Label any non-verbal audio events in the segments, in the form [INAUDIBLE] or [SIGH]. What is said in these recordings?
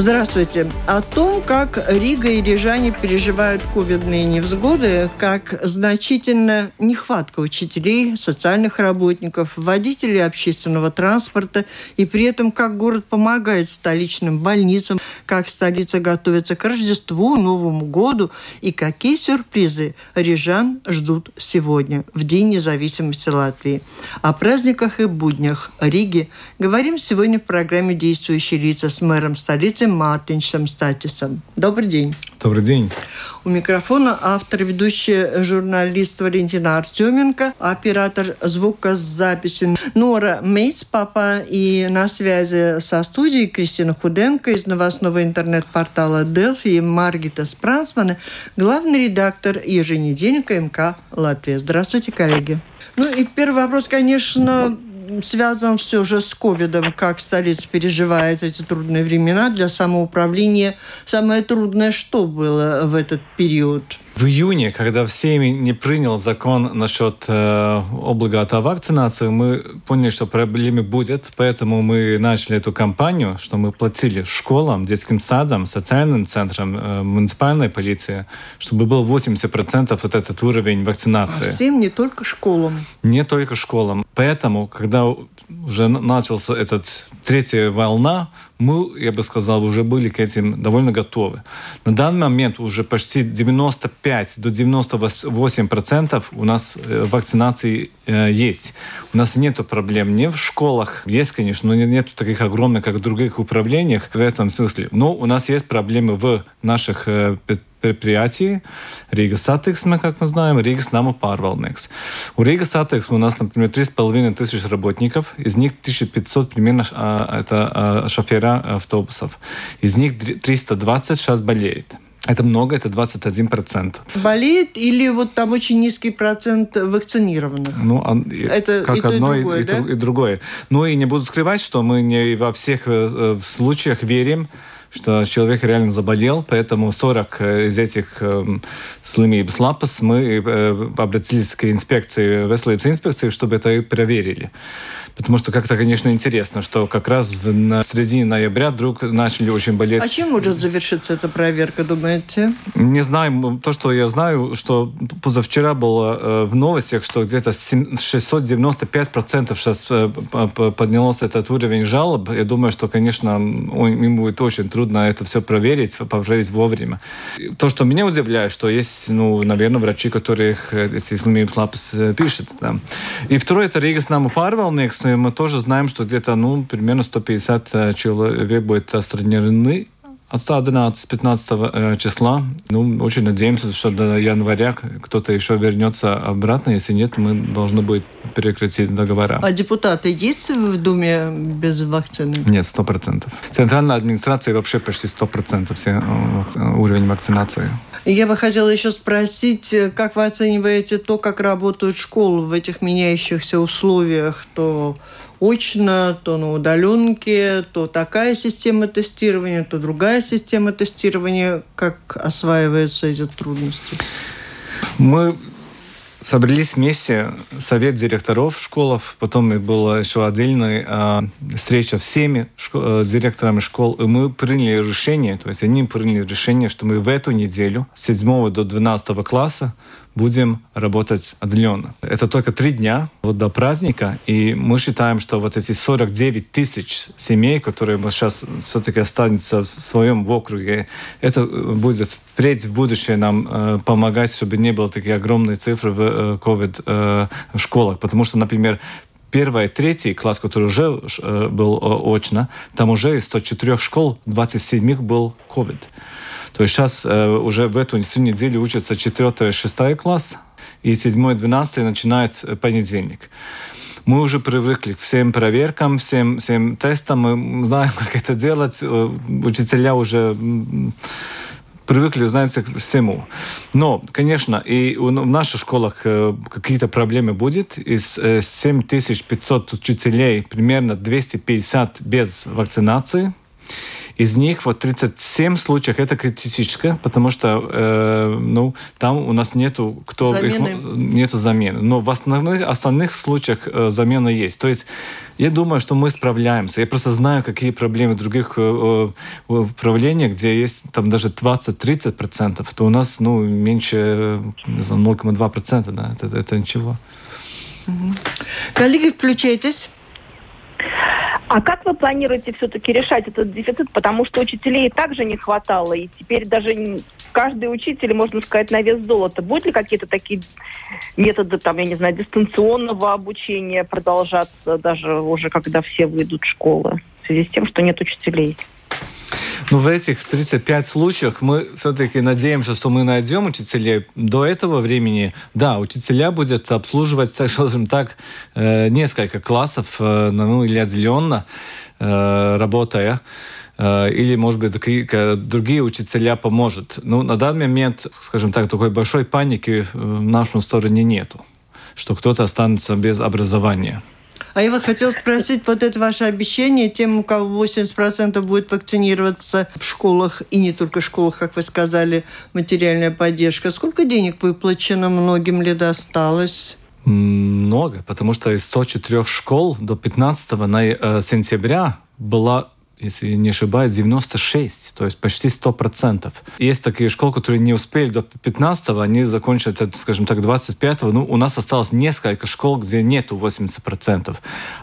Здравствуйте. О том, как Рига и рижане переживают ковидные невзгоды, как значительная нехватка учителей, социальных работников, водителей общественного транспорта, и при этом как город помогает столичным больницам, как столица готовится к Рождеству, Новому году, и какие сюрпризы рижан ждут сегодня, в День независимости Латвии. О праздниках и буднях Риги говорим сегодня в программе «Действующие лица» с мэром столицы Мартиншем Статисом. Добрый день. Добрый день. У микрофона автор, ведущий журналист Валентина Артеменко, оператор звукозаписи Нора Мейц, папа, и на связи со студией Кристина Худенко из новостного интернет-портала Делфи и Маргита Спрансмана, главный редактор еженедельника МК Латвия. Здравствуйте, коллеги. Ну и первый вопрос, конечно, связан все же с ковидом, как столица переживает эти трудные времена для самоуправления. Самое трудное что было в этот период? В июне, когда в Сейме не принял закон насчет э, облигата вакцинации, мы поняли, что проблемы будет, поэтому мы начали эту кампанию, что мы платили школам, детским садам, социальным центрам, э, муниципальной полиции, чтобы был 80% вот этот уровень вакцинации. А всем, не только школам? Не только школам. Поэтому, когда уже начался этот третья волна, мы, я бы сказал, уже были к этим довольно готовы. На данный момент уже почти 95 до 98 процентов у нас э, вакцинации э, есть. У нас нет проблем не в школах, есть, конечно, но нет таких огромных, как в других управлениях в этом смысле. Но у нас есть проблемы в наших э, предприятий. Rīgas satiksme, как мы знаем, Rīgas namu pārvaldnieks. У Rīgas satiksme у нас, например, 3,5 тысяч работников, из них 1500 примерно а, это а, шофера автобусов. Из них 320 сейчас болеет. Это много, это 21%. Болеет или вот там очень низкий процент вакцинированных? Ну, это как и одно и другое, и, да? и другое. Ну и не буду скрывать, что мы не во всех э, случаях верим, что человек реально заболел, поэтому 40 э, из этих э, slimības lapas мы э, обратились к инспекции, veselības инспекции, чтобы это проверили. Потому что как-то, конечно, интересно, что как раз в на середине ноября вдруг начали очень болеть. А чем может завершиться эта проверка, думаете? Не знаю. То, что я знаю, что позавчера было э, в новостях, что где-то 695% сейчас э, поднялся этот уровень жалоб. Я думаю, что, конечно, им будет очень трудно это все проверить, проверить вовремя. То, что меня удивляет, что есть, ну, наверное, врачи, которых эти slimības lapas э, пишут. Да. И второе, это Риgas Наму pārvaldnieks, мы тоже знаем, что где-то ну, примерно 150 э, человек будет отстранены отстрадināts с 15 числа. Ну, очень надеемся, что до января кто-то еще вернется обратно. Если нет, мы должны будет прекратить договора. А депутаты есть в Думе без вакцины? Нет, сто процентов. Центральная администрация вообще почти сто процентов все уровень вакцинации. Я бы хотела еще спросить, как вы оцениваете то, как работают школы в этих меняющихся условиях, то очно, то на удаленке, то такая система тестирования, то другая система тестирования. Как осваиваются эти трудности? Мы собрались вместе, совет директоров школов, потом была еще отдельная э, встреча всеми шко- э, директорами школ, и мы приняли решение, то есть они приняли решение, что мы в эту неделю с 7 до 12 класса будем работать отдаленно. Это только три дня вот до праздника, и мы считаем, что вот эти 49 тысяч семей, которые сейчас все-таки останутся в своем в округе, это будет впредь в будущее нам э, помогать, чтобы не было такие огромные цифры в э, COVID э, в школах. Потому что, например, первый, третий класс, который уже э, был э, очно, там уже из 104 школ 27 был COVID. То есть сейчас э, уже в эту всю неделю учатся 4-6 класс, и 7-12 начинает э, понедельник. Мы уже привыкли к всем проверкам, всем, всем тестам, мы знаем, [LAUGHS] как это делать. Э, учителя уже привыкли, знаете, к всему. Но, конечно, и в наших школах какие-то проблемы будет. Из 7500 учителей примерно 250 без вакцинации. Из них вот 37 случаев это критическое, потому что э, ну, там у нас нету кто замены. Их, нету замены. Но в основных, остальных случаях э, замена есть. То есть я думаю, что мы справляемся. Я просто знаю, какие проблемы в других э, э управлениях, где есть там даже 20-30%, то у нас ну, меньше не знаю, 0,2%. Да? Это, это ничего. Коллеги, включайтесь. А как вы планируете все-таки решать этот дефицит? Потому что учителей также не хватало, и теперь даже каждый учитель, можно сказать, на вес золота. Будут ли какие-то такие методы, там, я не знаю, дистанционного обучения продолжаться даже уже, когда все выйдут в школы в связи с тем, что нет учителей? Ну, в этих 35 случаях мы все-таки надеемся, что мы найдем учителей. До этого времени, да, учителя будут обслуживать, скажем так, э, несколько классов, э, ну, или отделенно, э, работая или, может быть, другие учителя поможет. Ну, на данный момент, скажем так, такой большой паники в нашем стороне нету, что кто-то останется без образования. А я вот хотела спросить, вот это ваше обещание тем, у кого 80% будет вакцинироваться в школах, и не только в школах, как вы сказали, материальная поддержка. Сколько денег выплачено, многим ли досталось? Много, потому что из 104 школ до 15 на, э, сентября была если не ошибаюсь, 96, то есть почти 100%. Есть такие школы, которые не успели до 15 они закончат, скажем так, 25 -го. Ну, у нас осталось несколько школ, где нету 80%.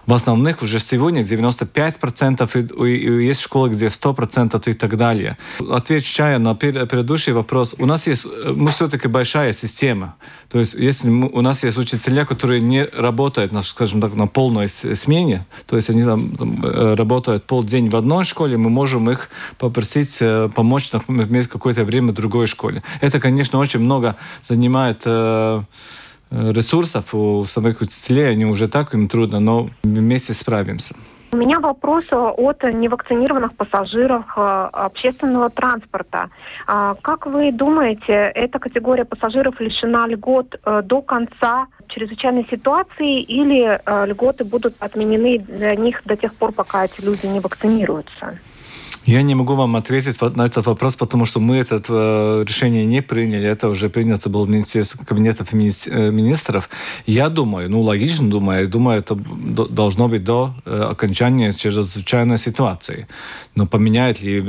В основных уже сегодня 95%, и, и, и есть школы, где 100% и так далее. Отвечая на предыдущий вопрос, у нас есть, мы все-таки большая система. То есть если мы, у нас есть учителя, которые не работают, на, скажем так, на полной смене, то есть они там, там э, работают полдень в одной школе, мы можем их попросить э, помочь, например, какое-то время другой школе. Это, конечно, очень много занимает э, ресурсов у самих учителей, они уже так им трудно, но вместе справимся. У меня вопрос от невакцинированных пассажиров э, общественного транспорта. А, как вы думаете, эта категория пассажиров лишена льгот э, до конца чрезвычайной ситуации или э, льготы будут отменены для них до тех пор, пока эти люди не вакцинируются? Я не могу вам ответить на этот вопрос, потому что мы это э, решение не приняли. Это уже принято было в Министерстве кабинетов э, министров. Я думаю, ну, логично думаю, думаю, это должно быть до э, окончания чрезвычайной ситуации. Но поменяет ли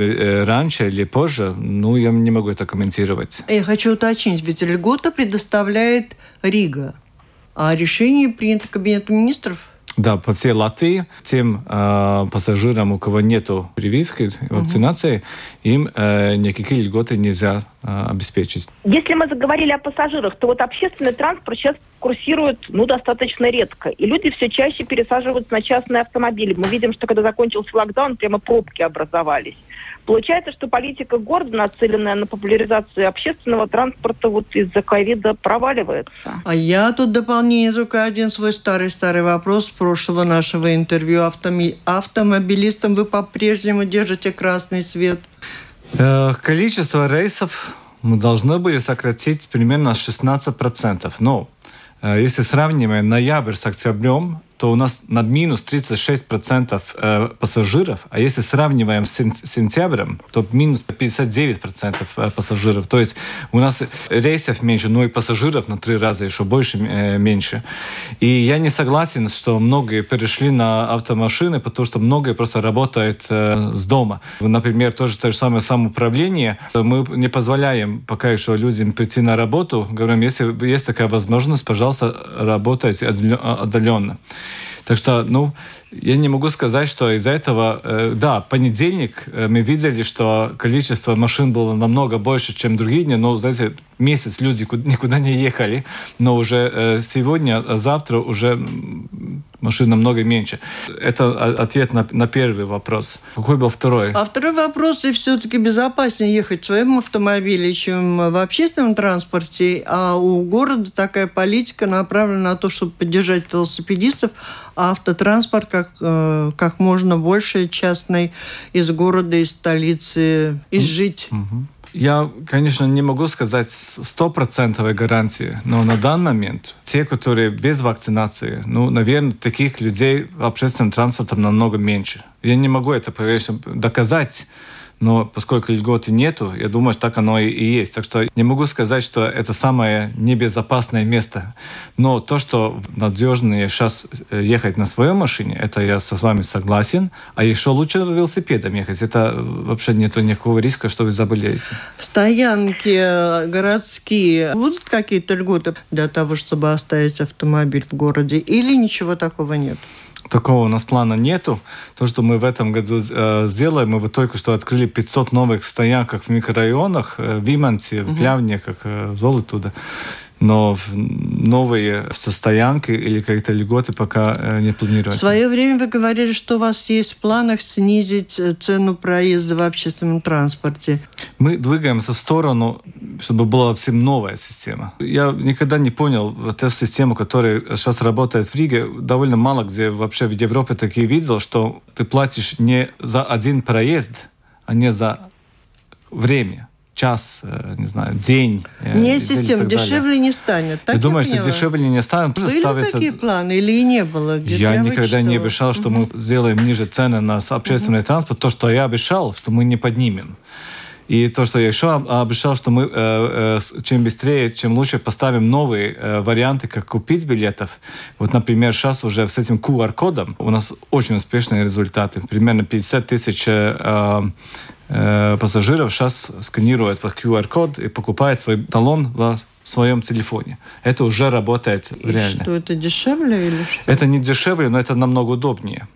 раньше или позже, ну, я не могу это комментировать. Я хочу уточнить, ведь льгота предоставляет Рига, а решение принято Кабинетом министров – да, по всей Латвии тем э, пассажирам, у кого нету прививки, вакцинации, угу. им э, никакие льготы нельзя э, обеспечить. Если мы заговорили о пассажирах, то вот общественный транспорт сейчас курсирует ну, достаточно редко. И люди все чаще пересаживаются на частные автомобили. Мы видим, что когда закончился локдаун, прямо пробки образовались. Получается, что политика города, нацеленная на популяризацию общественного транспорта, вот из-за ковида проваливается. А я тут дополнение только один свой старый-старый вопрос прошлого нашего интервью. Автоми... Автомобилистам вы по-прежнему держите красный свет? Э, количество рейсов мы должны были сократить примерно 16%. Но э, если сравниваем ноябрь с октябрем, то у нас над минус 36% э, пассажиров, а если сравниваем с сентябрем, то минус 59% э, пассажиров. То есть у нас рейсов меньше, но и пассажиров на три раза еще больше, э, меньше. И я не согласен, что многие перешли на автомашины, потому что многие просто работают с дома. Например, тоже то же самое самоуправление. Мы не позволяем пока еще людям прийти на работу. Говорим, если есть такая возможность, пожалуйста, работайте отдаленно. Так что, ну, я не могу сказать, что из-за этого, э, да, понедельник э, мы видели, что количество машин было намного больше, чем другие дни, но, знаете, месяц люди никуда не ехали, но уже э, сегодня, а завтра уже машин намного меньше. Это ответ на, на первый вопрос. Какой был второй? А второй вопрос, и все-таки безопаснее ехать в своем автомобиле, чем в общественном транспорте, а у города такая политика направлена на то, чтобы поддержать велосипедистов, а автотранспорт как, э, как можно больше частный из города, из столицы изжить. Угу. Я, конечно, не могу сказать стопроцентовой гарантии, но на данный момент те, которые без вакцинации, ну, наверное, таких людей общественным транспортом намного меньше. Я не могу это, конечно, доказать, но поскольку льготы нету, я думаю, что так оно и, есть. Так что не могу сказать, что это самое небезопасное место. Но то, что надежнее сейчас э, ехать на своей машине, это я с вами согласен. А еще лучше велосипедом ехать. Это вообще нет никакого риска, что вы заболеете. Стоянки э, городские. Будут какие-то льготы для того, чтобы оставить автомобиль в городе? Или ничего такого нет? Такого у нас плана нету. То, что мы в этом году э, сделаем, мы вот только что открыли 500 новых стоянок в микрорайонах, э, в Иманте, в Плявниках, э, Золотуда но новые состоянки или какие-то льготы пока э, не планируются. В свое время вы говорили, что у вас есть в планах снизить э, цену проезда в общественном транспорте. Мы двигаемся в сторону, чтобы была всем новая система. Я никогда не понял вот эту систему, которая сейчас работает в Риге. Довольно мало где вообще в Европе такие видел, что ты платишь не за один проезд, а не за время час, э, не знаю, день. Э, не система, дешевле не станет. Так я, я думаю, поняла? что дешевле не станет. Были ставится... такие планы или и не было? Я, я никогда вычитала. не обещал, что угу. мы сделаем ниже цены на общественный угу. транспорт. То, что я обещал, что мы не поднимем. И то, что я еще обещал, что мы э, э, чем быстрее, чем лучше поставим новые э, варианты, как купить билетов. Вот, например, сейчас уже с этим QR-кодом у нас очень успешные результаты. Примерно 50 тысяч э, пассажиров сейчас сканируют в QR-код и покупают свой талон в своем телефоне. Это уже работает и реально. Что это дешевле или что? Это не дешевле, но это намного удобнее.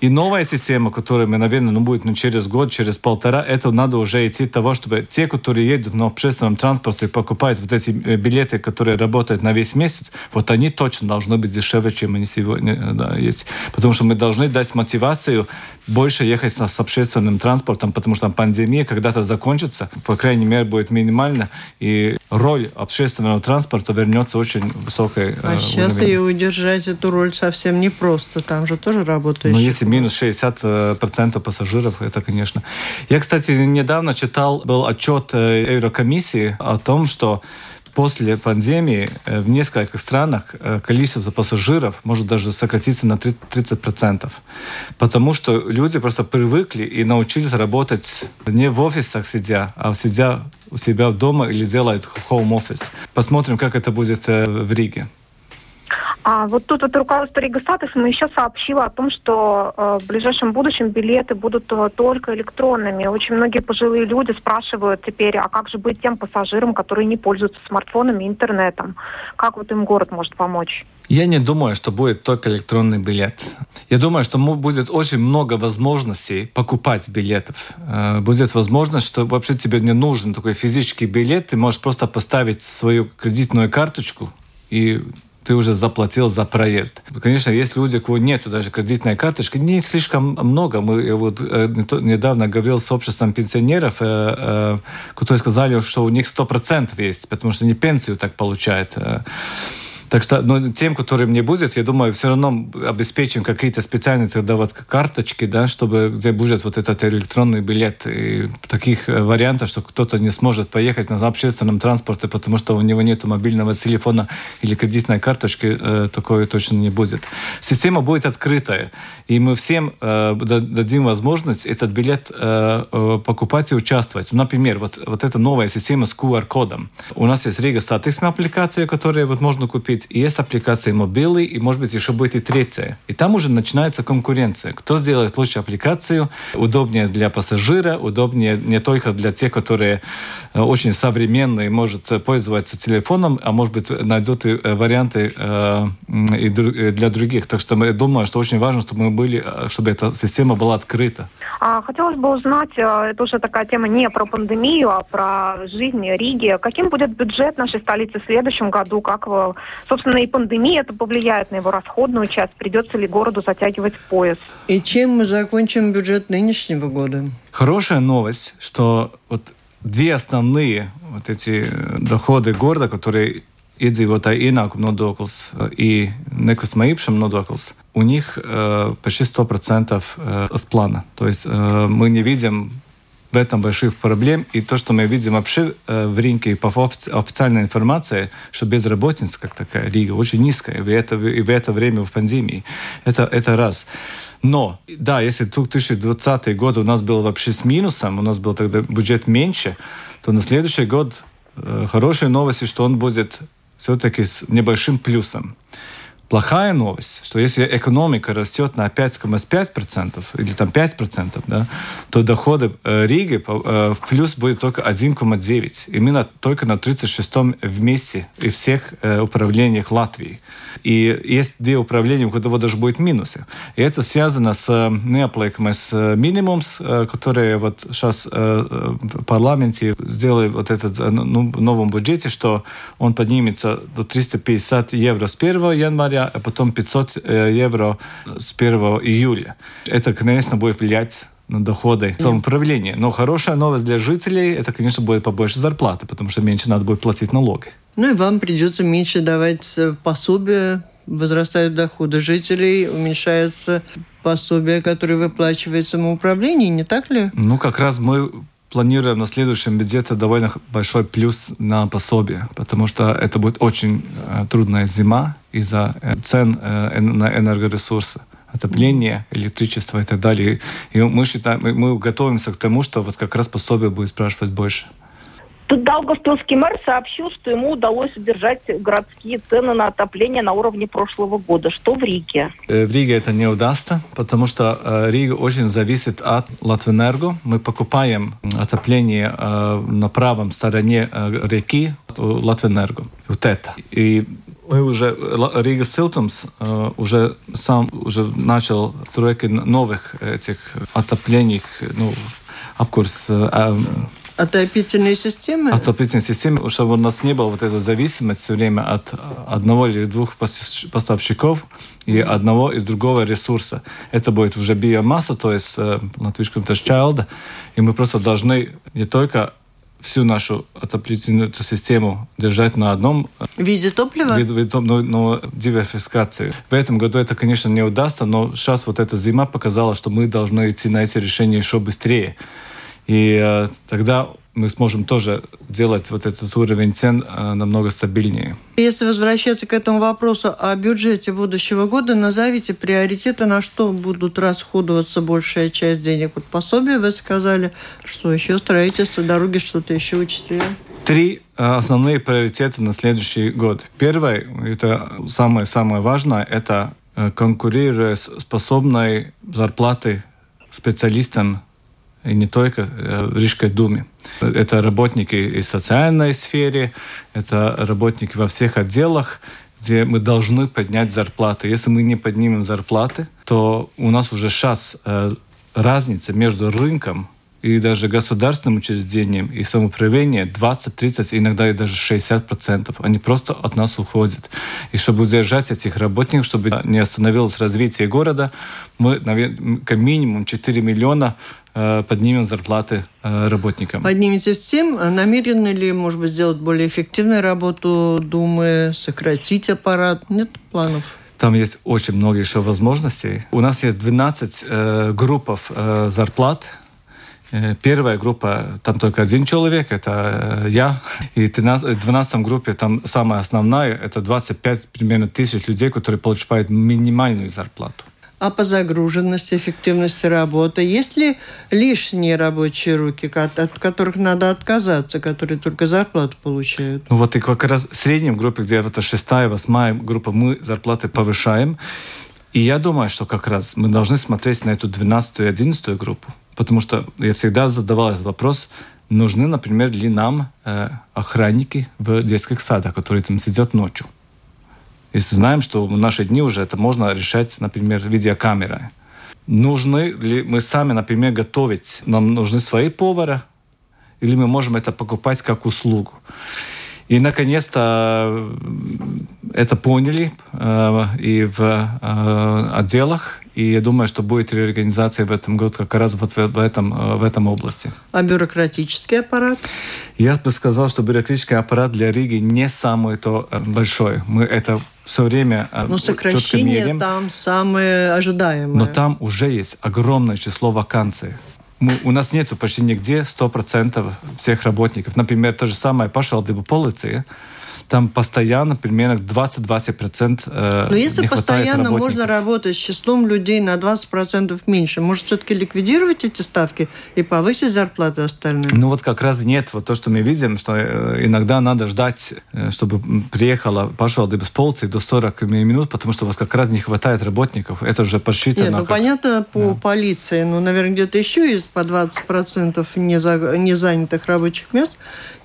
И новая система, которая, мы, наверное, ну, будет ну, через год, через полтора, это надо уже идти того, чтобы те, которые едут на общественном транспорте и покупают вот эти э, билеты, которые работают на весь месяц, вот они точно должны быть дешевле, чем они сегодня э, да, есть. Потому что мы должны дать мотивацию больше ехать с, с общественным транспортом, потому что пандемия когда-то закончится, по крайней мере, будет минимально, и роль общественного транспорта вернется очень высокой. А э, сейчас уровень. ее удержать, эту роль совсем непросто, там же тоже работает. Но если минус 60% пассажиров, это, конечно. Я, кстати, недавно читал, был отчет э, Еврокомиссии о том, что после пандемии э, в нескольких странах э, количество пассажиров может даже сократиться на 30%. Потому что люди просто привыкли и научились работать не в офисах сидя, а сидя у себя дома или делают home office. Посмотрим, как это будет в Риге. А вот тут вот руководство Рига мы еще сообщило о том, что э, в ближайшем будущем билеты будут э, только электронными. Очень многие пожилые люди спрашивают теперь, а как же быть тем пассажирам, которые не пользуются смартфонами и интернетом? Как вот им город может помочь? Я не думаю, что будет только электронный билет. Я думаю, что будет очень много возможностей покупать билетов. Э, будет возможность, что вообще тебе не нужен такой физический билет. Ты можешь просто поставить свою кредитную карточку и ты уже заплатил за проезд. Конечно, есть люди, у кого нету даже кредитной карточки, не слишком много. Мы вот э, недавно говорил с обществом пенсионеров, э, э, которые сказали, что у них 100% есть, потому что они пенсию так получают. Так что ну, тем, которым не будет, я думаю, все равно обеспечим какие-то специальные тогда вот карточки, да, чтобы где будет вот этот электронный билет. И таких э, вариантов, что кто-то не сможет поехать на общественном транспорте, потому что у него нет мобильного телефона или кредитной карточки, э, такое точно не будет. Система будет открытая, и мы всем э, дадим возможность этот билет э, э покупать и участвовать. Например, вот, вот эта новая система с QR-кодом. У нас есть Рига Статиксма аппликация, которую вот можно купить быть, есть аппликации мобилы, и, может быть, еще будет и третья. И там уже начинается конкуренция. Кто сделает лучше аппликацию, удобнее для пассажира, удобнее не только для тех, которые э, очень современные, может пользоваться телефоном, а может быть, найдут и э, варианты э, и для других. Так что я думаю, что очень важно, чтобы мы были, чтобы эта система была открыта. А, хотелось бы узнать, это уже такая тема не про пандемию, а про жизнь Риги. Каким будет бюджет нашей столицы в следующем году? Как вы Собственно, и пандемия это повлияет на его расходную часть. Придется ли городу затягивать пояс? И чем мы закончим бюджет нынешнего года? Хорошая новость, что вот две основные вот эти доходы города, которые iedzīvotāju ienākumu nodoklis и nekustamā īpašuma nodoklis, у них э, почти 100% э, от плана. То есть э, мы не видим в этом больших проблем. И то, что мы видим вообще э, в Риге по официальной информации, что безработица как такая Рига очень низкая, и, это, и в это время в пандемии. Это, это раз. Но, да, если 2020 год у нас был вообще с минусом, у нас был тогда бюджет меньше, то на следующий год э, хорошие новости, что он будет все-таки с небольшим плюсом. Плохая новость, что если экономика растет на 5,5% или там 5%, да, то доходы э, Риги э, в плюс будет только 1,9%. Именно только на 36-м вместе и всех э, управлениях Латвии. И есть две управления, у которого даже будет минусы. И это связано с неоплакмой минимум, которые вот сейчас в парламенте сделали вот этот ну, новом бюджете, что он поднимется до 350 евро с 1 января а потом 500 э, евро с 1 июля. Это, конечно, будет влиять на доходы самоуправления. Но хорошая новость для жителей – это, конечно, будет побольше зарплаты, потому что меньше надо будет платить налоги. Ну и вам придется меньше давать пособия, возрастают доходы жителей, уменьшается пособие, которое выплачивает самоуправление, не так ли? Ну, как раз мы планируем на следующем бюджете довольно большой плюс на пособие, потому что это будет очень э, трудная зима из-за э, цен э, на энергоресурсы отопление, электричество и так далее. И мы считаем, мы готовимся к тому, что вот как раз пособие будет спрашивать больше. Тут Даугавпилский мэр сообщил, что ему удалось удержать городские цены на отопление на уровне прошлого года. Что в Риге? Э, в Риге это не удастся, потому что э, Рига очень зависит от Латвэнерго. Мы покупаем отопление э, на правом стороне реки Латвэнерго. Вот это. И мы уже Рига Силтумс уже сам уже начал стройки новых этих отоплений, ну, обкурс Отопительные системы? Отопительные системы, чтобы у нас не было вот этой зависимости все время от одного или двух поставщиков и одного из другого ресурса. Это будет уже биомасса, то есть э, латвийском чайлда, и мы просто должны не только всю нашу отоплительную систему держать на одном э, виде топлива, виде, виде, но, но диверсификации. В этом году это, конечно, не удастся, но сейчас вот эта зима показала, что мы должны идти на эти решения еще быстрее. И э, тогда мы сможем тоже делать вот этот уровень цен э, намного стабильнее. Если возвращаться к этому вопросу о бюджете будущего года, назовите приоритеты, на что будут расходоваться большая часть денег. Вот пособие вы сказали, что еще строительство, дороги, что-то еще учителя. Три э, основные приоритеты на следующий год. Первое, это самое-самое важное, это конкурируя способной зарплатой специалистам и не только э, в Рижской думе. Это работники и в социальной сфере, это работники во всех отделах, где мы должны поднять зарплаты. Если мы не поднимем зарплаты, то у нас уже сейчас э, разница между рынком и даже государственным учреждением и самоуправлением 20, 30, иногда и даже 60 процентов. Они просто от нас уходят. И чтобы удержать этих работников, чтобы не остановилось развитие города, мы, наверное, как минимум 4 миллиона э, поднимем зарплаты э, работникам. Поднимете всем. Намерены ли, может быть, сделать более эффективную работу Думы, сократить аппарат? Нет планов? Там есть очень много еще возможностей. У нас есть 12 э, группов э, зарплат первая группа, там только один человек, это э, я. И в 12 группе там самая основная, это 25 примерно тысяч людей, которые получают минимальную зарплату. А по загруженности, эффективности работы, есть ли лишние рабочие руки, от которых надо отказаться, которые только зарплату получают? Ну вот и как раз в среднем группе, где это шестая, восьмая группа, мы зарплаты повышаем. И я думаю, что как раз мы должны смотреть на эту 12 и 11 группу. Потому что я всегда задавал этот вопрос, нужны, например, ли нам э, охранники в детских садах, которые там сидят ночью. Если знаем, что в наши дни уже это можно решать, например, видеокамерой. Нужны ли мы сами, например, готовить? Нам нужны свои повара? Или мы можем это покупать как услугу? И, наконец-то, это поняли э, и в э, отделах, и я думаю, что будет реорганизация в этом году как раз вот в, этом, э, в этом области. А бюрократический аппарат? Я бы сказал, что бюрократический аппарат для Риги не самый то э, большой. Мы это все время э, Но сокращение там самое ожидаемое. Но там уже есть огромное число вакансий. мы, у нас нету почти нигде 100% всех работников. Например, то же самое пашвaldību полиция там постоянно примерно 20-20% э, Но если постоянно можно работать с числом людей на 20% меньше, может все-таки ликвидировать эти ставки и повысить зарплаты остальным? Ну вот как раз нет. Вот то, что мы видим, что э, иногда надо ждать, э, чтобы приехала пошла без полиции до 40 минут, потому что у вас как раз не хватает работников. Это уже подсчитано. Нет, ну как... понятно по да. полиции, ну, наверное, где-то еще есть по 20% незанятых рабочих мест,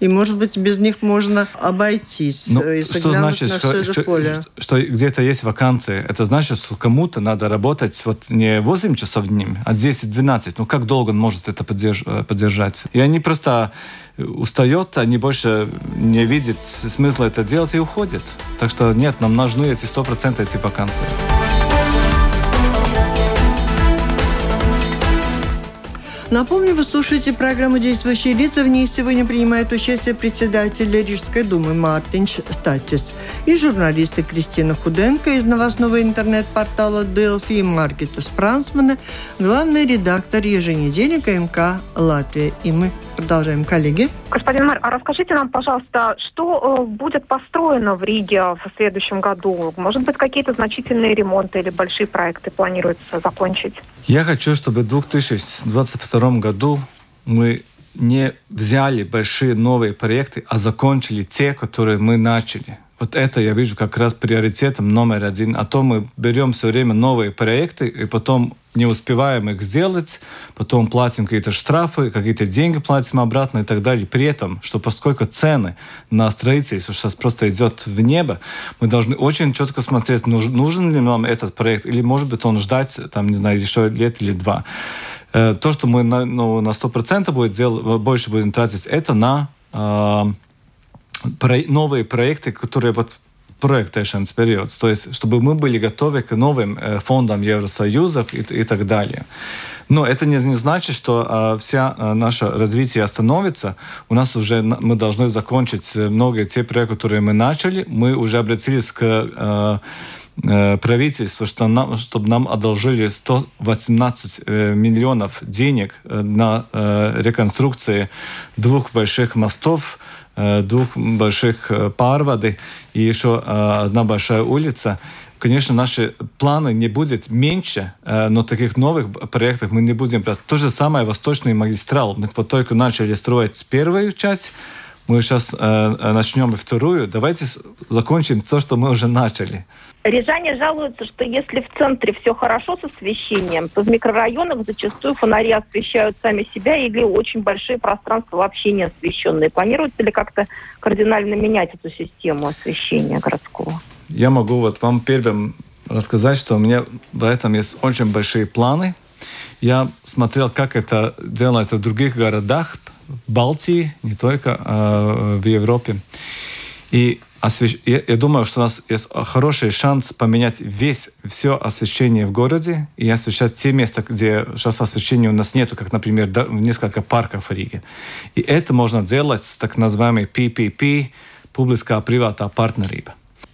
и, может быть, без них можно обойтись. Ну, если что значит, на что, что, поле. что, что где-то есть вакансии? Это значит, что кому-то надо работать вот не 8 часов в день, а 10-12. Ну, как долго он может это поддерж, э, поддержать? И они просто устают, они больше не видят смысла это делать и уходят. Так что нет, нам нужны эти 100% эти вакансии. Напомню, вы слушаете программу «Действующие лица». В ней сегодня принимает участие председатель Рижской думы Мартин Статис и журналисты Кристина Худенко из новостного интернет-портала Delphi и Маргита Спрансмана, главный редактор еженедельника МК «Латвия». И мы продолжаем, коллеги. Господин мэр, а расскажите нам, пожалуйста, что э, будет построено в Риге в следующем году? Может быть, какие-то значительные ремонты или большие проекты планируется закончить? Я хочу, чтобы в 2022 году мы не взяли большие новые проекты, а закончили те, которые мы начали. Вот это я вижу как раз приоритетом номер один. А то мы берем все время новые проекты и потом не успеваем их сделать, потом платим какие-то штрафы, какие-то деньги платим обратно и так далее. При этом, что поскольку цены на строительство сейчас просто идет в небо, мы должны очень четко смотреть, нужен ли нам этот проект, или может быть он ждать, там, не знаю, еще лет или два. Э, то, что мы на, ну, на 100% будет делать, больше будем тратить, это на э, про, новые проекты, которые вот проектēšanas период, то есть чтобы мы были готовы к новым э, фондам Евросоюзов и, и так далее. Но это не, не значит, что э, вся э, наше развитие остановится. У нас уже мы должны закончить э, многие те проекты, которые мы начали. Мы уже обратились к э, э правительству, что нам, чтобы нам одолжили 118 миллионов денег на реконструкции двух больших мостов двух больших э, парвады и еще э, одна большая улица. Конечно, наши планы не будет меньше, но таких новых проектов мы не будем брать. То же самое Восточный магистрал. Мы вот только начали строить первую часть, мы сейчас э, начнем вторую. Давайте закончим то, что мы уже начали. Рижане жалуются, что если в центре все хорошо с освещением, то в микрорайонах зачастую фонари освещают сами себя или очень большие пространства вообще не освещенные. Планируется ли как-то кардинально менять эту систему освещения городского? Я могу вот вам первым рассказать, что у меня в этом есть очень большие планы. Я смотрел, как это делается в других городах, в Балтии, не только э, в Европе. И освещ... я, я думаю, что у нас есть хороший шанс поменять весь, все освещение в городе и освещать те места, где сейчас освещения у нас нету, как, например, несколько парков в Риге. И это можно делать с так называемой PPP, публико-приватная партнерība.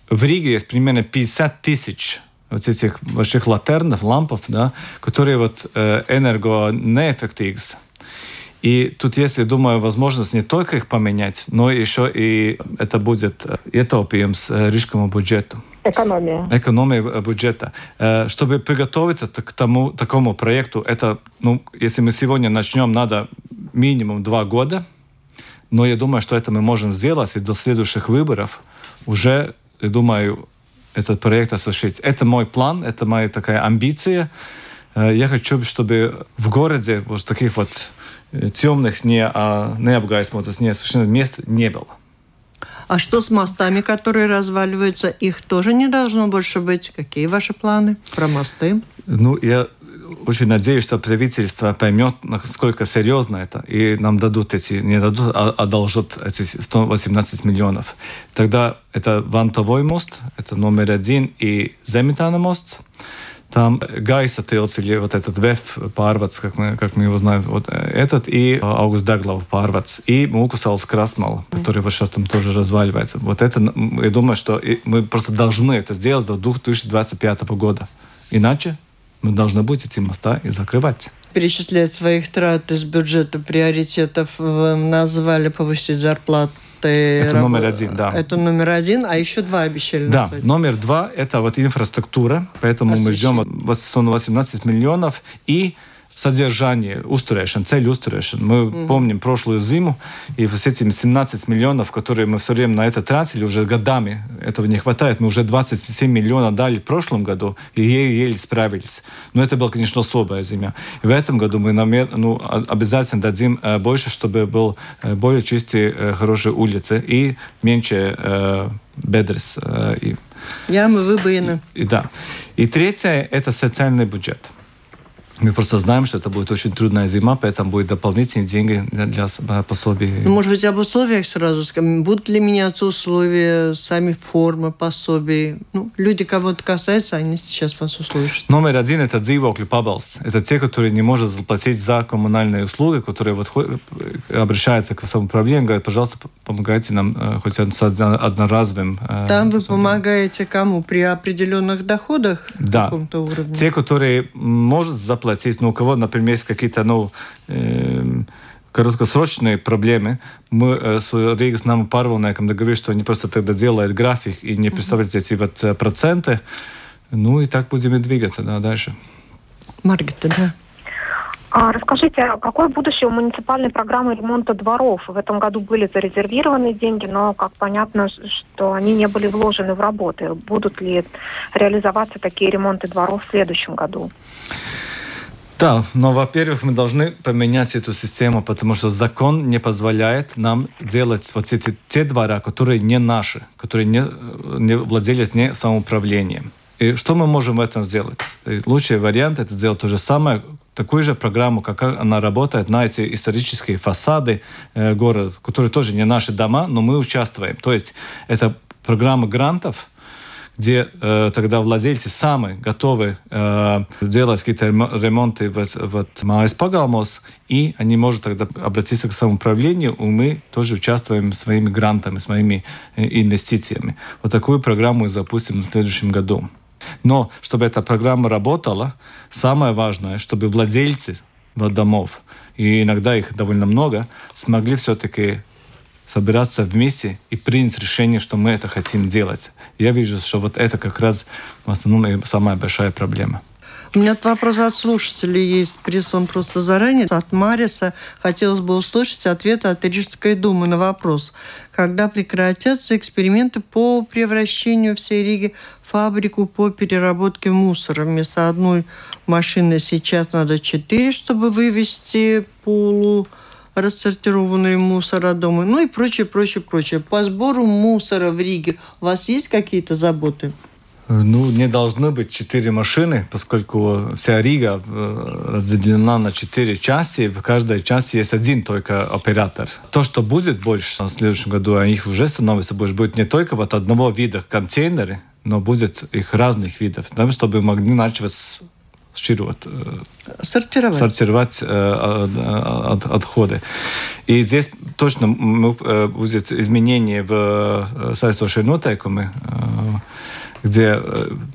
В Риге есть примерно 50 тысяч вот этих больших латернов, лампов, да, которые вот э, энергонеэффективны и тут есть, я думаю, возможность не только их поменять, но еще и это будет ietaupījums э, рижскому бюджету. Экономия. Экономия э, бюджета. Э, чтобы приготовиться к тому, такому проекту, это, ну, если мы сегодня начнем, надо минимум два года, но я думаю, что это мы можем сделать, и до следующих выборов уже, я думаю, этот проект осуществить. Это мой план, это моя такая амбиция. Я хочу, чтобы в городе вот таких вот темных, не, а, необгайсмотрных, неосвещенных мест не было. А что с мостами, которые разваливаются? Их тоже не должно больше быть. Какие ваши планы про мосты? Ну, я очень надеюсь, что правительство поймет, насколько серьезно это, и нам дадут эти, не дадут, а одолжат эти 118 миллионов. Тогда это Вантовой мост, это номер один, и Земитана мост – там Гайса Тилц или вот этот ВЭФ Парвац, как мы, как мы его знаем, вот этот, и Аугуст Даглов Парвац, и Мукусалс Красмал, который вот сейчас там тоже разваливается. Вот это, я думаю, что мы просто должны это сделать до 2025 года. Иначе мы должны будем эти моста и закрывать. перечислять своих трат из бюджета приоритетов. Назвали повысить зарплату это раб... номер один, да. Это номер один, а еще два обещали. Да, назвать. номер два – это вот инфраструктура, поэтому Освещение. мы ждем 18 миллионов и содержание, устроешен, цель устроешен. Мы mm-hmm. помним прошлую зиму, и с этими 17 миллионов, которые мы все время на это тратили, уже годами этого не хватает. Мы уже 27 миллионов дали в прошлом году, и еле-еле справились. Но это была, конечно, особая зима. И в этом году мы намер... ну, обязательно дадим э, больше, чтобы был э, более чистые, э, хорошие улицы и меньше э, бедрес. Э, и... Ямы, выбоины. И, и, да. И третье – это социальный бюджет. Мы просто знаем, что это будет очень трудная зима, поэтому будет дополнительные деньги для, для пособий. Ну, может быть, об условиях сразу скажем. Будут ли меняться условия, сами формы пособий? Ну, люди, кого это касается, они сейчас вас услышат. Номер один – это dzīvokļu pabalsts. Это те, которые не могут заплатить за коммунальные услуги, которые вот обращаются к самоуправлению, говорят, пожалуйста, помогайте нам э, хоть с одноразовым. Э, Там вы помогаете кому? При определенных доходах? Да. Каком-то уровне? Те, которые может заплатить но у кого, например, есть какие-то, ну, э, короткосрочные проблемы, мы э, с Риgas нам парвалникам договорились, что они просто тогда делают график и не представляют эти вот проценты. Ну и так будем и двигаться да, дальше. Маргита, да. А расскажите, а какое будущее у муниципальной программы ремонта дворов? В этом году были зарезервированы деньги, но, как понятно, что они не были вложены в работы. Будут ли реализоваться такие ремонты дворов в следующем году? Да, но, во-первых, мы должны поменять эту систему, потому что закон не позволяет нам делать вот эти те двора, которые не наши, которые не, не владелец не самоуправлением. И что мы можем в этом сделать? Лучший вариант это сделать то же самое, такую же программу, как она работает на эти исторические фасады э, города, которые тоже не наши дома, но мы участвуем. То есть это программа грантов, где э, тогда владельцы сами готовы э, делать какие-то ремонты в, в Пагалмос, и они могут тогда обратиться к самоуправлению, и мы тоже участвуем своими грантами, своими э, инвестициями. Вот такую программу запустим в следующем году. Но чтобы эта программа работала, самое важное, чтобы владельцы домов, и иногда их довольно много, смогли все-таки собираться вместе и принять решение, что мы это хотим делать. Я вижу, что вот это как раз в основном самая большая проблема. У меня вопрос от слушателей есть, прислан просто заранее. От Мариса хотелось бы услышать ответ от Рижской думы на вопрос, когда прекратятся эксперименты по превращению всей Риги в фабрику по переработке мусора. Вместо одной машины сейчас надо четыре, чтобы вывести полу рассортированные мусородомы, ну и прочее, прочее, прочее. По сбору мусора в Риге у вас есть какие-то заботы? Ну, не должны быть четыре машины, поскольку вся Рига э, разделена на четыре части. В каждой части есть один только оператор. То, что будет больше в следующем году, а их уже становится больше, будет не только вот одного вида контейнеры, но будет их разных видов, да, чтобы могли начать э, сортировать, сортировать э, от, отходы. И здесь точно будет изменение в соответствующие нотайкумы, где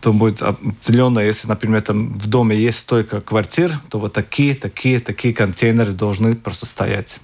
там будет определенно, если, например, там в доме есть столько квартир, то вот такие, такие, такие контейнеры должны просто стоять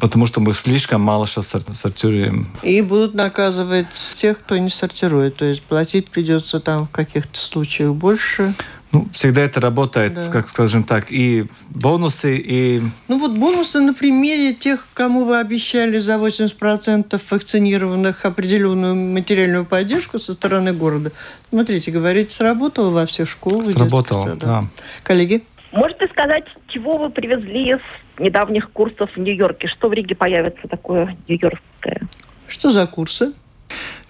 потому что мы слишком мало сейчас сортируем. И будут наказывать тех, кто не сортирует. То есть платить придется там в каких-то случаях больше. Ну, всегда это работает, да. как скажем так, и бонусы, и... Ну вот бонусы на примере тех, кому вы обещали за 80% вакцинированных определенную материальную поддержку со стороны города. Смотрите, говорите, сработало во всех школах. Сработало, да. Коллеги? Можете сказать, чего вы привезли из недавних курсов в Нью-Йорке? Что в Риге появится такое нью-йоркское? Что за курсы?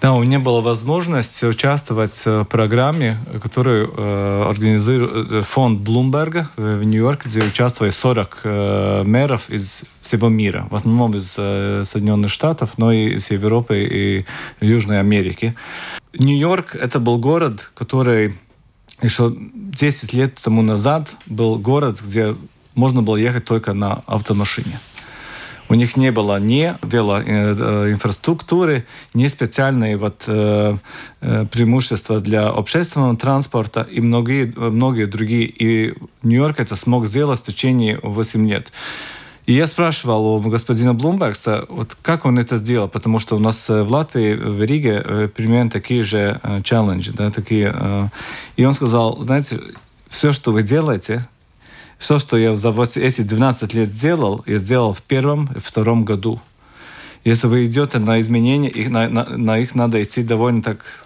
Да, у меня была возможность участвовать в программе, которую э, организует э, фонд Блумберга в Нью-Йорке, где участвует 40 э, мэров из всего мира, в основном из э, Соединенных Штатов, но и из Европы и Южной Америки. Нью-Йорк — это был город, который еще 10 лет тому назад был город, где можно было ехать только на автомашине. У них не было ни велоинфраструктуры, ни специальной вот, э, э, преимущества для общественного транспорта и многие, многие другие. И Нью-Йорк это смог сделать в течение 8 лет. И я спрашивал у господина Блумбергса, вот как он это сделал, потому что у нас в Латвии, в Риге примерно такие же челленджи, да, такие. И он сказал, знаете, все, что вы делаете, все, что я за эти 12 лет сделал, я сделал в первом и втором году. Если вы идете на изменения, их, на, на, на их надо идти довольно так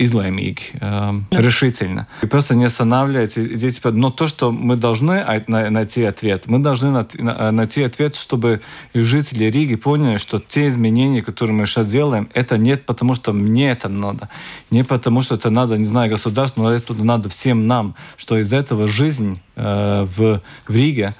излаймīgi, э, решительно. И просто не останавливайте. Здесь, типа, но то, что мы должны найти ответ, мы должны найти ответ, чтобы жители Риги поняли, что те изменения, которые мы сейчас делаем, это нет потому, что мне это надо. Не потому, что это надо, не знаю, государству, но это надо всем нам, что из этого жизнь э, в, в Риге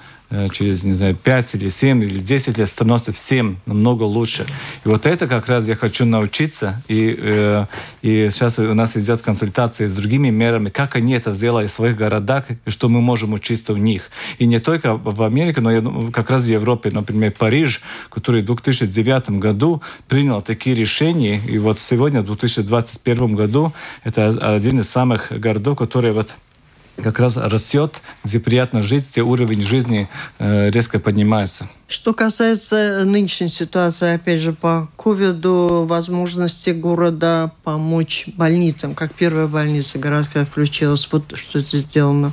через, не знаю, 5 или 7 или 10 лет становится всем намного лучше. И вот это как раз я хочу научиться. И, э, и сейчас у нас идет консультации с другими мерами, как они это сделали в своих городах, и что мы можем учиться у них. И не только в Америке, но и как раз в Европе. Например, Париж, который в 2009 году принял такие решения. И вот сегодня, в 2021 году, это один из самых городов, которые вот как раз растет, где приятно жить, где уровень жизни э, резко поднимается. Что касается нынешней ситуации, опять же, по ковиду, возможности города помочь больницам, как первая больница городская включилась, вот что здесь сделано.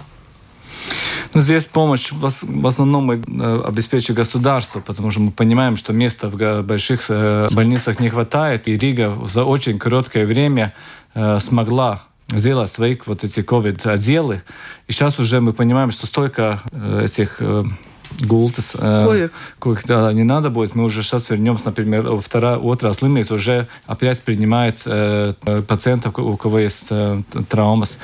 Ну, здесь помощь в основном мы э, обеспечивает государство, потому что мы понимаем, что места в больших э, больницах не хватает, и Рига за очень короткое время смогла сделать свои вот эти COVID-отделы. И сейчас уже мы понимаем, что столько э, этих э, гултас. Э, коек. Коек, да, не надо будет. Мы уже сейчас вернемся, например, вторая отрасль Лимейс уже опять принимает э, пациентов, у кого есть э, травмас.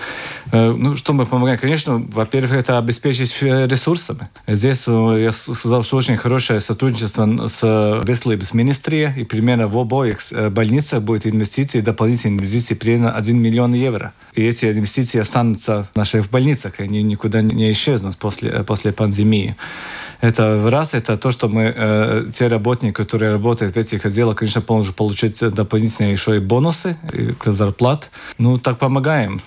Э, ну, что мы помогаем? Конечно, во-первых, это обеспечить ресурсами. Здесь э, я сказал, что очень хорошее сотрудничество с Veselības министрией, и примерно в обоих э, больницах будет инвестиции, дополнительные инвестиции примерно 1 миллион евро. И эти инвестиции останутся в наших больницах, они никуда не исчезнут после, после пандемии. Это раз, это то, что мы, э, те работники, которые работают в этих отделах, конечно, можем получить дополнительные еще и бонусы, и зарплат. Ну, так помогаем.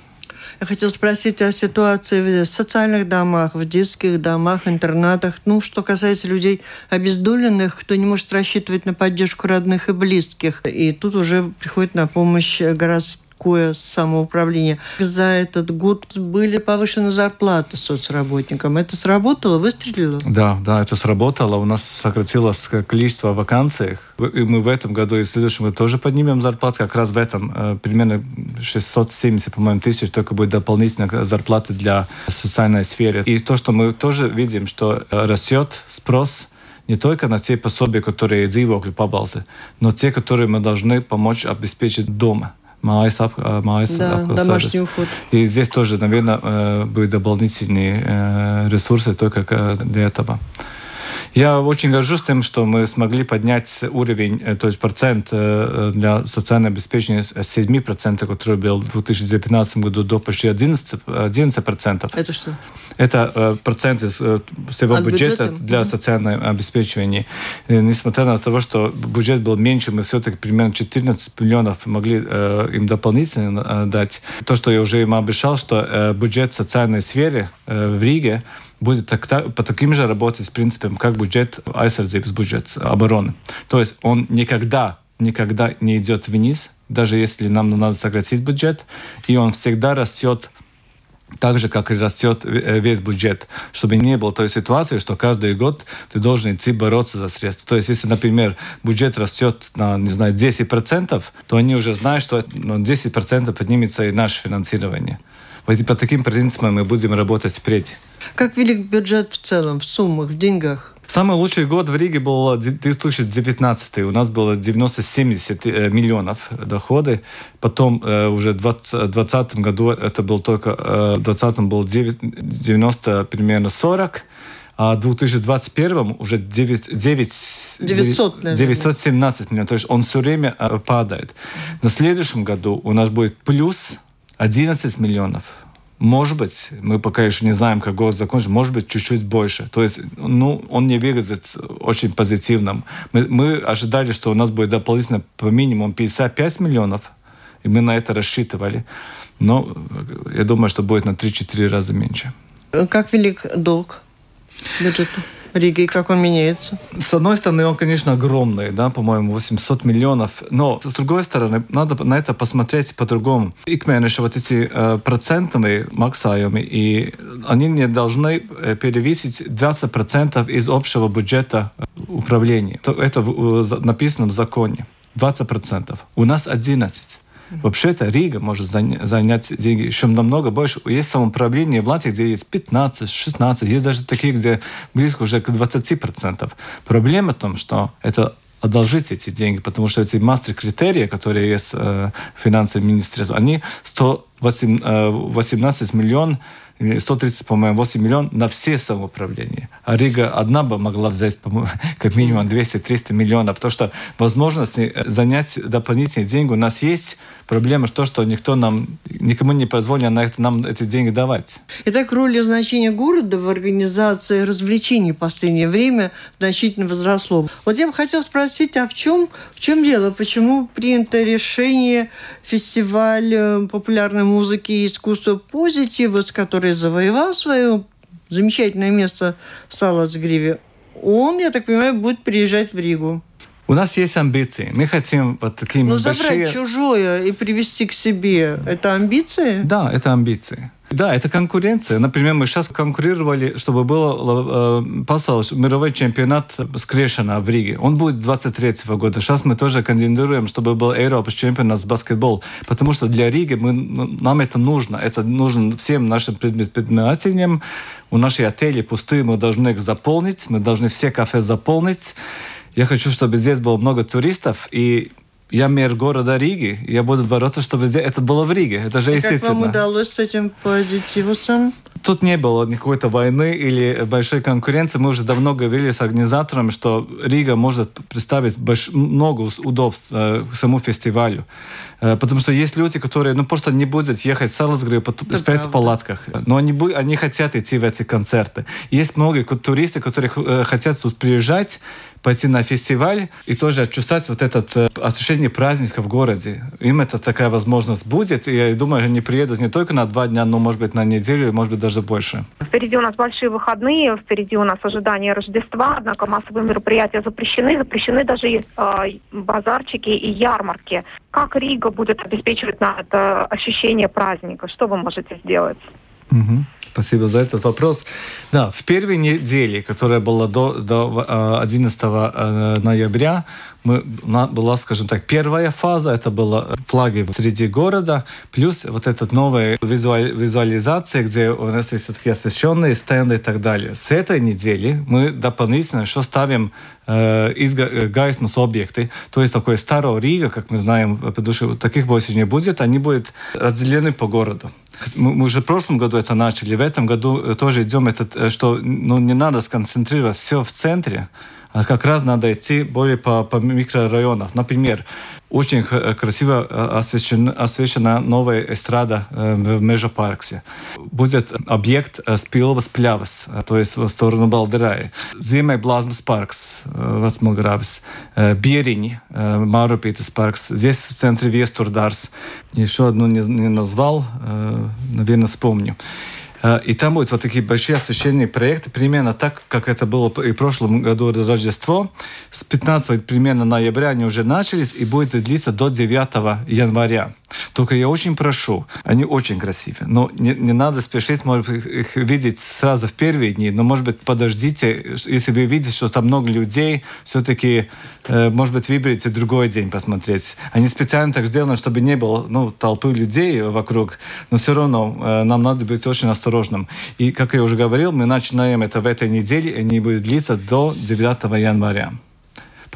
Я хотела спросить о ситуации в социальных домах, в детских домах, интернатах. Ну, что касается людей обездоленных, кто не может рассчитывать на поддержку родных и близких. И тут уже приходит на помощь городские городское самоуправление. За этот год были повышены зарплаты соцработникам. Это сработало, выстрелило? Да, да, это сработало. У нас сократилось количество вакансий. И мы в этом году и в следующем году тоже поднимем зарплаты. Как раз в этом э, примерно 670, по-моему, тысяч только будет дополнительно зарплаты для социальной сферы. И то, что мы тоже видим, что э, растет спрос не только на те пособия, которые dzīvokļu pabalsti, но те, которые мы должны помочь обеспечить дома mājas, ap, mājas да, домашний уход. И здесь тоже, наверное, э, будут дополнительные э, ресурсы только для этого. Я очень горжусь тем, что мы смогли поднять уровень, э, то есть процент э, для социального обеспечения с 7%, который был в 2019 году, до почти 11%. 11%. Это что? Это э, процент из всего От бюджета, бюджета для социального обеспечения. И, несмотря на то, что бюджет был меньше, мы все-таки примерно 14 миллионов могли им дополнительно дать. То, что я уже им обещал, что бюджет социальной сферы в Риге будет так, так, по таким же работать с принципом, как бюджет aizsardzības бюджет обороны. То есть он никогда, никогда не идет вниз, даже если нам надо сократить бюджет, и он всегда растет так же, как и растет э, весь бюджет, чтобы не было той ситуации, что каждый год ты должен идти бороться за средства. То есть, если, например, бюджет растет на, не знаю, 10%, то они уже знают, что на 10% поднимется и наше финансирование. Вот по таким принципам мы будем работать впредь. Как велик бюджет в целом, в суммах, в деньгах? Самый лучший год в Риге был 2019. У нас было 90-70 э, миллионов доходы. Потом э, уже в 2020 году это был только... Э, в 2020 был 90 примерно 40 а в 2021 уже 9, 9, 900, 917 миллионов. То есть он все время падает. На следующем году у нас будет плюс 11 миллионов Может быть, мы пока еще не знаем, как год закончится, может быть, чуть-чуть больше. То есть, ну, он не выглядит очень позитивным. Мы, мы ожидали, что у нас будет дополнительно по минимуму 55 миллионов, и мы на это рассчитывали. Но я думаю, что будет на 3-4 раза меньше. Как велик долг бюджета? Риги, как он меняется? С одной стороны, он, конечно, огромный, да, по-моему, 800 миллионов, но с другой стороны, надо на это посмотреть по-другому. Икмēneša вот эти э, процентные максайоми, и они не должны э, перевесить 20% из общего бюджета э, управления. Это написано в законе. 20%. У нас 11%. Вообще-то Рига может занять деньги еще намного больше. Есть самоуправление в Латвии, где есть 15, 16, есть даже такие, где близко уже к 20%. Проблема в том, что это одолжить эти деньги, потому что эти мастер-критерии, которые есть э, в финансовом министерстве, они 118 э, миллионов 130, по-моему, 8 миллионов на все самоуправления. А Рига одна бы могла взять, [LAUGHS] как минимум 200-300 миллионов, потому что возможности занять дополнительные деньги у нас есть. Проблема в том, что никто нам, никому не позволил на это, нам эти деньги давать. Итак, роль и значение города в организации развлечений в последнее время значительно возросло. Вот я бы хотела спросить, а в чем, в чем дело? Почему принято решение фестиваль э, популярной музыки и искусства «Позитив», с который завоевал свое замечательное место в Салацгриве, он, я так понимаю, будет приезжать в Ригу. У нас есть амбиции. Мы хотим вот такими Но большие... забрать чужое и привести к себе – это амбиции? Да, это амбиции. Да, это конкуренция. Например, мы сейчас конкурировали, чтобы был э, пасал мировой чемпионат скрешена в Риге. Он будет 23 -го года. Сейчас мы тоже кандидируем, чтобы был Европа чемпионат с баскетбол. Потому что для Риги мы, нам это нужно. Это нужно всем нашим предпринимателям. У нашей отели пустые, мы должны их заполнить. Мы должны все кафе заполнить. Я хочу, чтобы здесь было много туристов. И я мэр города Риги, я буду бороться, чтобы это было в Риге. Это же и естественно. как вам удалось с этим позитивусом? Тут не было никакой-то войны или большой конкуренции. Мы уже давно говорили с организаторами, что Рига может представить больш... много удобств э, к самому фестивалю. Э, потому что есть люди, которые ну, просто не будут ехать в Салцгрию спать в палатках. Но они, они хотят идти в эти концерты. Есть многие туристы, которые э, хотят тут приезжать, пойти на фестиваль и тоже чувствовать вот это э, ощущение праздника в городе. Им это такая возможность будет, и я думаю, они приедут не только на два дня, но, может быть, на неделю, и, может быть, даже больше. Впереди у нас большие выходные, впереди у нас ожидание Рождества, однако массовые мероприятия запрещены, запрещены даже э, базарчики и ярмарки. Как Рига будет обеспечивать на это ощущение праздника? Что вы можете сделать? Угу. Спасибо за этот вопрос. Да, в первой неделе, которая была до, до 11 э, э, ноября, мы, была, скажем так, первая фаза, это было флаги среди города, плюс вот эта новая визуаль, визуализация, где у нас есть такие освещенные стенды и так далее. С этой недели мы дополнительно еще ставим э, gaismas объекты, то есть такое старого Рига, как мы знаем, потому что таких больше не будет, они будут разделены по городу. Мы уже в прошлом году это начали, в этом году э, тоже идем, этот, э, что ну, не надо сконцентрировать все в центре, а как раз надо идти более по, по микрорайонам. Например, очень красиво освещена, освещена новая эстрада в Межапарксе. Будет объект Спиловas пļavas, то есть в сторону Балдераи. Зимой Блазмас паркс, Вацмалгравс. Берень, Марупитас паркс. Здесь в центре Вестурдарс. Еще одну не, не назвал, наверное, вспомню. Э, и там будут вот такие большие освещенные проекты, примерно так, как это было и в прошлом году Рождество. С 15 примерно ноября они уже начались и будет длиться до 9 января. Только я очень прошу, они очень красивые, но не, не надо спешить, может их видеть сразу в первые дни, но, может быть, подождите, если вы видите, что там много людей, все-таки, э, может быть, выберите другой день посмотреть. Они специально так сделаны, чтобы не было ну, толпы людей вокруг, но все равно э, нам надо быть очень осторожным. И, как я уже говорил, мы начинаем это в этой неделе, и они будут длиться до 9 января.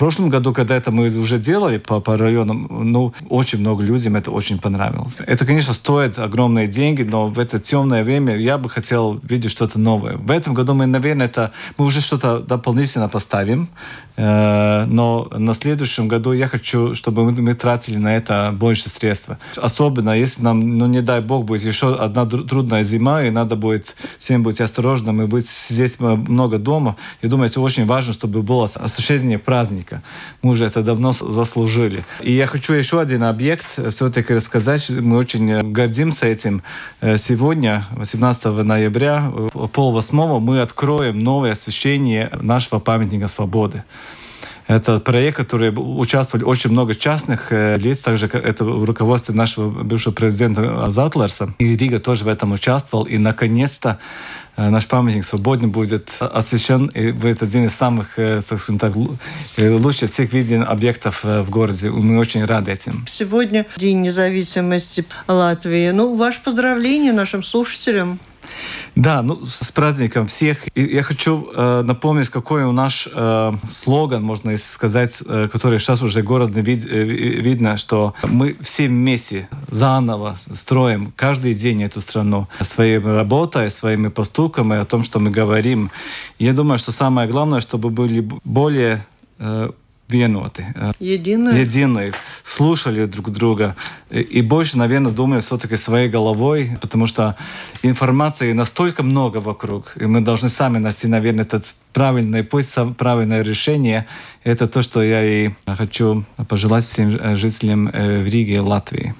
Прошлом году, когда это мы уже делали по, по районам, ну, очень много людям это очень понравилось. Это, конечно, стоит огромные деньги, но в это темное время я бы хотел видеть что-то новое. В этом году мы, наверное, это мы уже что-то дополнительно поставим, э, но на следующем году я хочу, чтобы мы, мы тратили на это больше средств. Особенно, если нам, ну, не дай бог, будет еще одна трудная зима, и надо будет всем быть осторожным и быть здесь много дома. Я думаю, это очень важно, чтобы было осуществление праздника. Мы уже это давно заслужили. И я хочу еще один объект все-таки рассказать. Мы очень гордимся этим. Э, сегодня, 18 ноября, пол восьмого, мы откроем новое освещение нашего памятника свободы. Это проект, который участвовали очень много частных э, лиц, также это руководство нашего бывшего президента Затлерса. И Рига тоже в этом участвовал. И, наконец-то, э, наш памятник свободный будет освещен, и будет один из самых, э, скажем так, лучших всех виден объектов в городе. Мы очень рады этим. Сегодня День независимости Латвии. Ну, ваше поздравление нашим слушателям. Да, ну с праздником всех. И я хочу э, напомнить, какой у наш э, слоган, можно сказать, э, который сейчас уже город вид, э, видно, что мы все вместе заново строим каждый день эту страну своей работой, своими поступками, о том, что мы говорим. Я думаю, что самое главное, чтобы были более э, vienoti. Единые. Единые. Слушали друг друга. И больше, наверное, думаю все-таки своей головой, потому что информации настолько много вокруг, и мы должны сами найти, наверное, этот правильный путь, правильное решение. Это то, что я и хочу пожелать всем жителям в Риге и Латвии.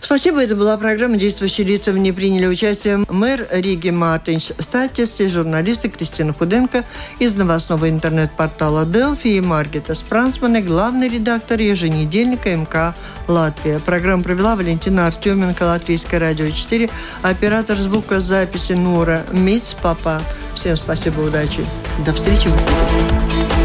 Спасибо. Это была программа «Действующие лица». В ней приняли участие мэр Риги Матынч Статис и журналисты Кристина Худенко из новостного интернет-портала «Делфи» и Маргита Спрансман и главный редактор еженедельника МК «Латвия». Программу провела Валентина Артеменко, Латвийское радио 4, оператор звукозаписи Нура Миц Папа. Всем спасибо, удачи. До встречи в эфире.